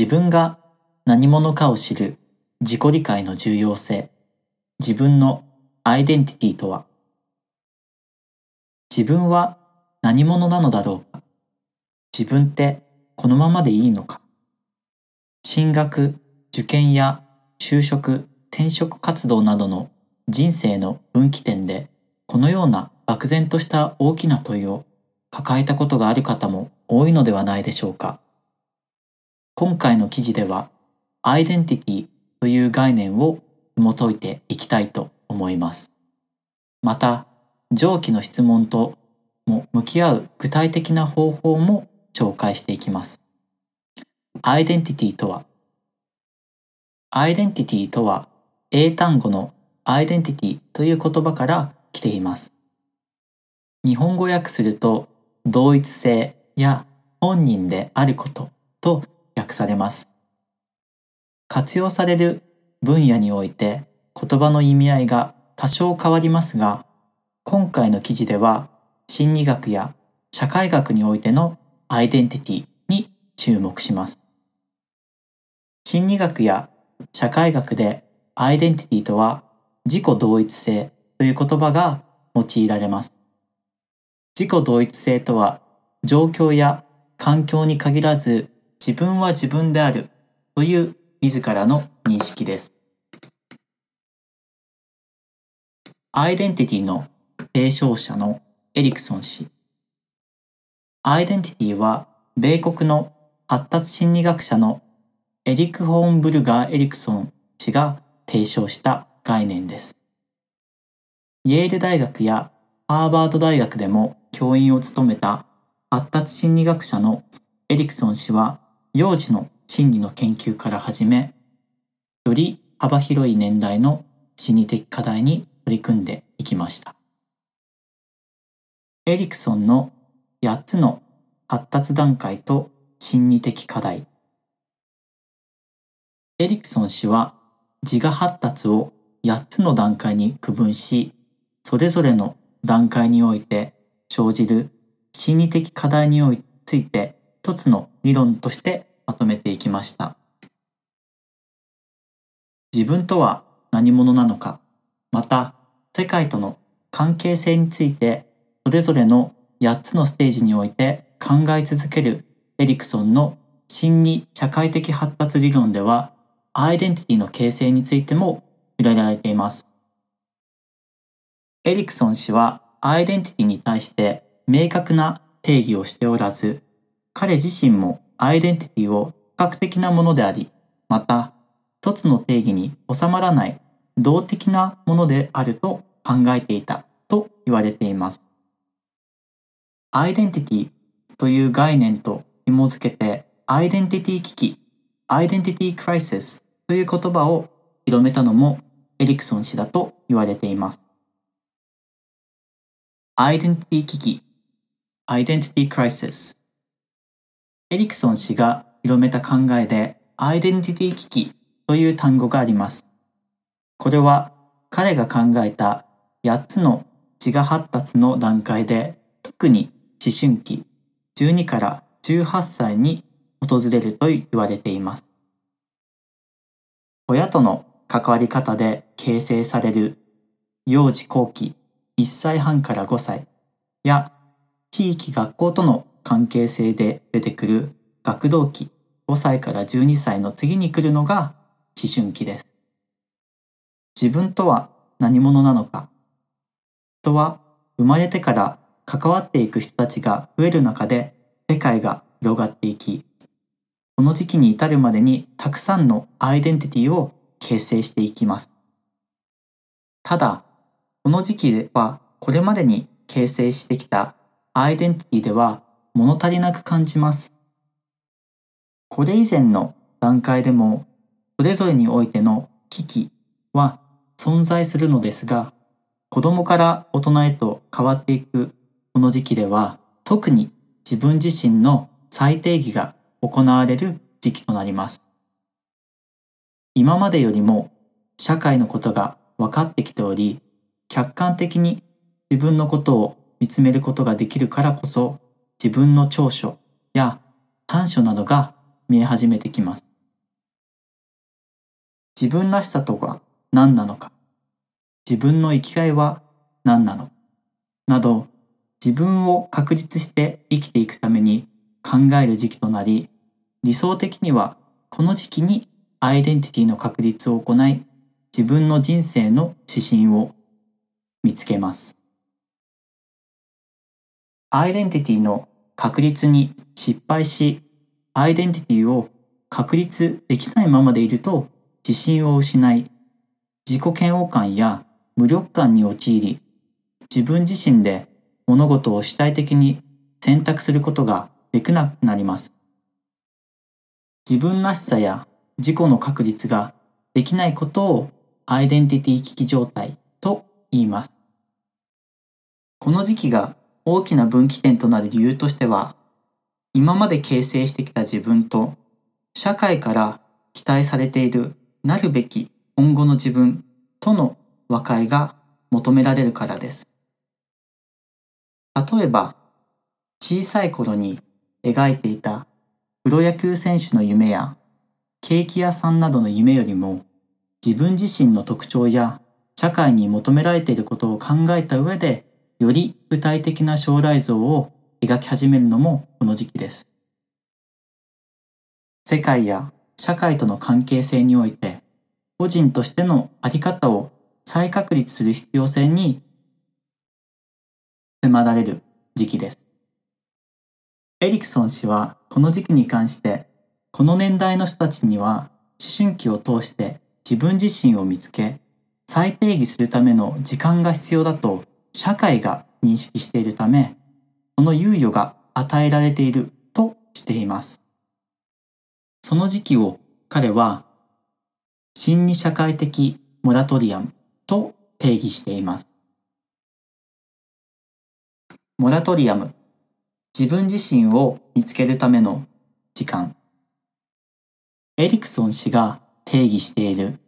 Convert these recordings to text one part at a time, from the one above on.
自分が何者かを知る自己理解の重要性、自分のアイデンティティとは、自分は何者なのだろうか。自分ってこのままでいいのか。進学、受験や就職、転職活動などの人生の分岐点でこのような漠然とした大きな問いを抱えたことがある方も多いのではないでしょうか。今回の記事ではアイデンティティという概念を紐解いていきたいと思います。また、上記の質問とも向き合う具体的な方法も紹介していきます。アイデンティティとはアイデンティティとは英単語のアイデンティティという言葉から来ています。日本語訳すると同一性や本人であることと訳されます。活用される分野において言葉の意味合いが多少変わりますが、今回の記事では心理学や社会学においてのアイデンティティに注目します。心理学や社会学でアイデンティティとは自己同一性という言葉が用いられます。自己同一性とは状況や環境に限らず自分は自分であるという自らの認識です。アイデンティティの提唱者のエリクソン氏。アイデンティティは米国の発達心理学者のエリク・ホーンブルガー・エリクソン氏が提唱した概念です。イェール大学やハーバード大学でも教員を務めた発達心理学者のエリクソン氏は幼児の心理の研究から始め、より幅広い年代の心理的課題に取り組んでいきました。エリクソンの8つの発達段階と心理的課題。エリクソン氏は自我発達を8つの段階に区分し、それぞれの段階において生じる心理的課題について一つの理論としてまとめていきました。自分とは何者なのか、また世界との関係性についてそれぞれの8つのステージにおいて考え続けるエリクソンの心理社会的発達理論ではアイデンティティの形成についても触れられています。エリクソン氏はアイデンティティに対して明確な定義をしておらず、彼自身もアイデンティティを比較的なものであり、また一つの定義に収まらない動的なものであると考えていたと言われています。アイデンティティという概念と紐づけてアイデンティティ危機、アイデンティティクライシスという言葉を広めたのもエリクソン氏だと言われています。アイデンティティ危機、アイデンティティクライシス。エリクソン氏が広めた考えでアイデンティティ危機という単語があります。これは彼が考えた8つの自我発達の段階で特に思春期12から18歳に訪れると言われています。親との関わり方で形成される幼児後期1歳半から5歳や地域学校との関係性で出てくる学童期5歳から12歳の次に来るのが思春期です。自分とは何者なのか人は生まれてから関わっていく人たちが増える中で世界が広がっていき、この時期に至るまでにたくさんのアイデンティティを形成していきます。ただ、この時期ではこれまでに形成してきたアイデンティティでは物足りなく感じます。これ以前の段階でもそれぞれにおいての危機は存在するのですが、子供から大人へと変わっていくこの時期では特に自分自身の再定義が行われる時期となります。今までよりも社会のことが分かってきており、客観的に自分のことを見つめることができるからこそ、自分の長所や短所などが見え始めてきます。自分らしさとは何なのか、自分の生きがいは何なのか、など自分を確立して生きていくために考える時期となり、理想的にはこの時期にアイデンティティの確立を行い、自分の人生の指針を見つけます。アイデンティティの確立に失敗し、アイデンティティを確立できないままでいると自信を失い、自己嫌悪感や無力感に陥り、自分自身で物事を主体的に選択することができなくなります。自分らしさや自己の確立ができないことをアイデンティティ危機状態と言います。この時期が大きな分岐点となる理由としては、今まで形成してきた自分と社会から期待されているなるべき今後の自分との和解が求められるからです。例えば、小さい頃に描いていたプロ野球選手の夢やケーキ屋さんなどの夢よりも自分自身の特徴や社会に求められていることを考えた上でより具体的な将来像を描き始めるのもこの時期です。世界や社会との関係性において個人としてのあり方を再確立する必要性に迫られる時期です。エリクソン氏はこの時期に関してこの年代の人たちには思春期を通して自分自身を見つけ再定義するための時間が必要だと社会が認識しているためその猶予が与えられているとしています。その時期を彼は心理社会的モラトリアムと定義しています。モラトリアム、自分自身を見つけるための時間。エリクソン氏が定義している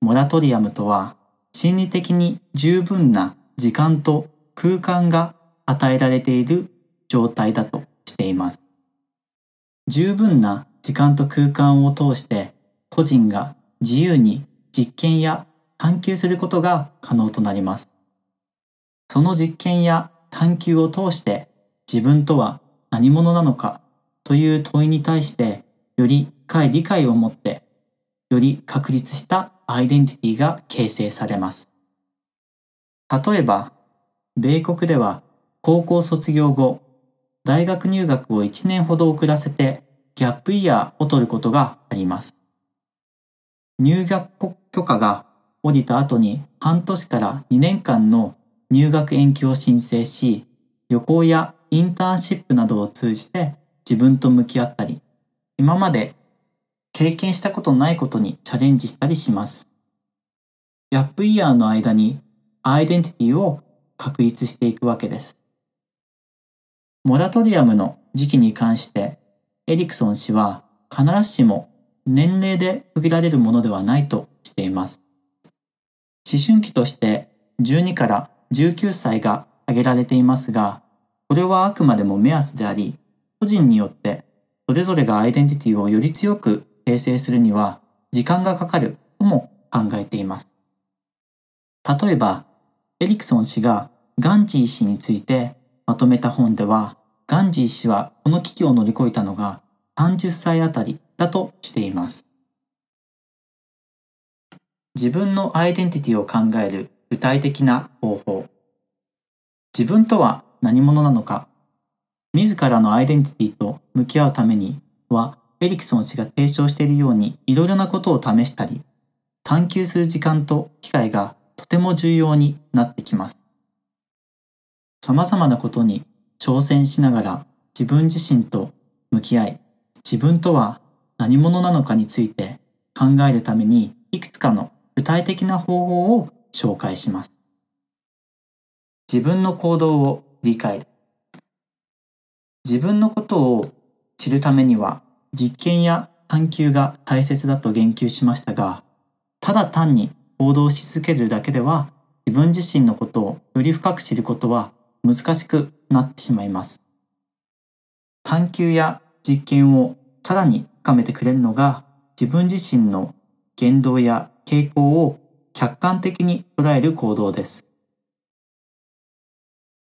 モラトリアムとは、心理的に十分な時間と空間が与えられている状態だとしています。十分な時間と空間を通して個人が自由に実験や探求することが可能となります。その実験や探求を通して自分とは何者なのかという問いに対してより深い理解を持ってより確立したアイデンティティが形成されます。例えば、米国では高校卒業後、大学入学を1年ほど遅らせてギャップイヤーを取ることがあります。入学許可が下りた後に半年から2年間の入学延期を申請し、旅行やインターンシップなどを通じて自分と向き合ったり、今まで経験したことないことにチャレンジしたりします。ギャップイヤーの間にアイデンティティを確立していくわけです。モラトリアムの時期に関してエリクソン氏は必ずしも年齢で区切られるものではないとしています。思春期として12から19歳が挙げられていますが、これはあくまでも目安であり、個人によってそれぞれがアイデンティティをより強く形成するには時間がかかるとも考えています。例えば、エリクソン氏がガンジー氏についてまとめた本では、ガンジー氏はこの危機を乗り越えたのが30歳あたりだとしています。自分のアイデンティティを考える具体的な方法。自分とは何者なのか。自らのアイデンティティと向き合うためには、エリクソン氏が提唱しているようにいろいろなことを試したり、探求する時間と機会がとても重要になってきます。様々なことに挑戦しながら自分自身と向き合い、自分とは何者なのかについて考えるためにいくつかの具体的な方法を紹介します。自分の行動を理解。自分のことを知るためには実験や探求が大切だと言及しましたが、ただ単に行動し続けるだけでは自分自身のことをより深く知ることは難しくなってしまいます。探求や実験をさらに深めてくれるのが自分自身の言動や傾向を客観的に捉える行動です。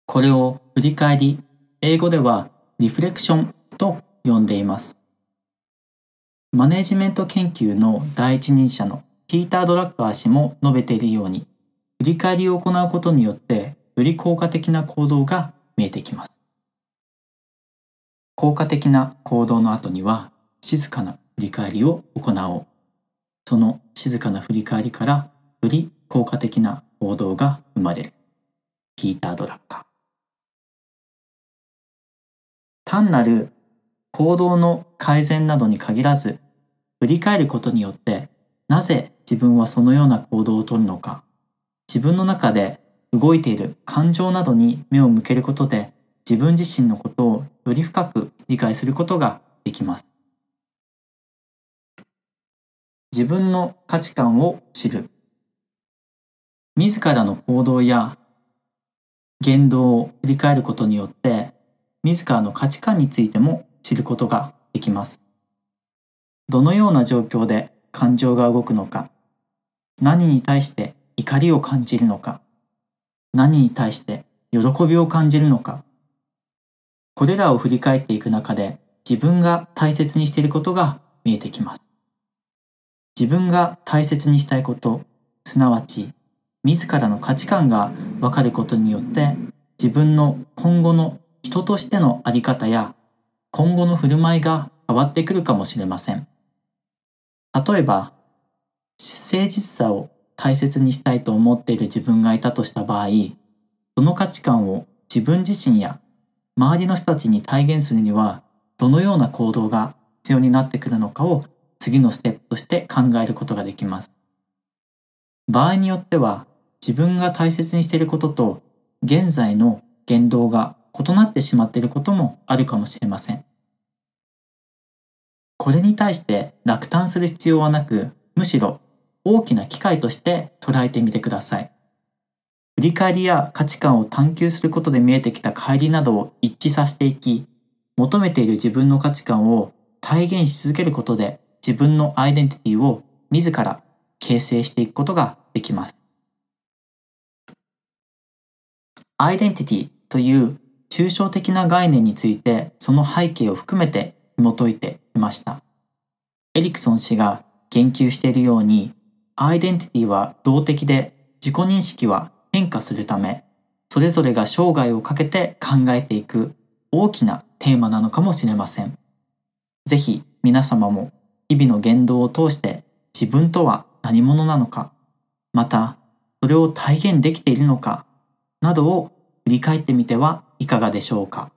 これを振り返り、英語ではリフレクションと呼んでいます。マネジメント研究の第一人者のピーター・ドラッカー氏も述べているように、振り返りを行うことによって、より効果的な行動が見えてきます。効果的な行動の後には、静かな振り返りを行おう。その静かな振り返りから、より効果的な行動が生まれる。ピーター・ドラッカー。単なる行動の改善などに限らず、振り返ることによってなぜ自分はそのような行動をとるのか、自分の中で動いている感情などに目を向けることで自分自身のことをより深く理解することができます。自分の価値観を知る。自らの行動や言動を振り返ることによって自らの価値観についても知ることができます。どのような状況で感情が動くのか、何に対して怒りを感じるのか、何に対して喜びを感じるのか、これらを振り返っていく中で自分が大切にしていることが見えてきます。自分が大切にしたいこと、すなわち自らの価値観がわかることによって自分の今後の人としてのあり方や今後の振る舞いが変わってくるかもしれません。例えば、誠実さを大切にしたいと思っている自分がいたとした場合、その価値観を自分自身や周りの人たちに体現するには、どのような行動が必要になってくるのかを次のステップとして考えることができます。場合によっては、自分が大切にしていることと現在の言動が異なってしまっていることもあるかもしれません。これに対して落胆する必要はなく、むしろ大きな機会として捉えてみてください。振り返りや価値観を探求することで見えてきた帰りなどを一致させていき、求めている自分の価値観を体現し続けることで自分のアイデンティティを自ら形成していくことができます。アイデンティティという抽象的な概念についてその背景を含めて紐解いていました。エリクソン氏が言及しているように、アイデンティティは動的で自己認識は変化するため、それぞれが生涯をかけて考えていく大きなテーマなのかもしれません。ぜひ皆様も日々の言動を通して自分とは何者なのか、またそれを体現できているのか、などを振り返ってみてはいかがでしょうか。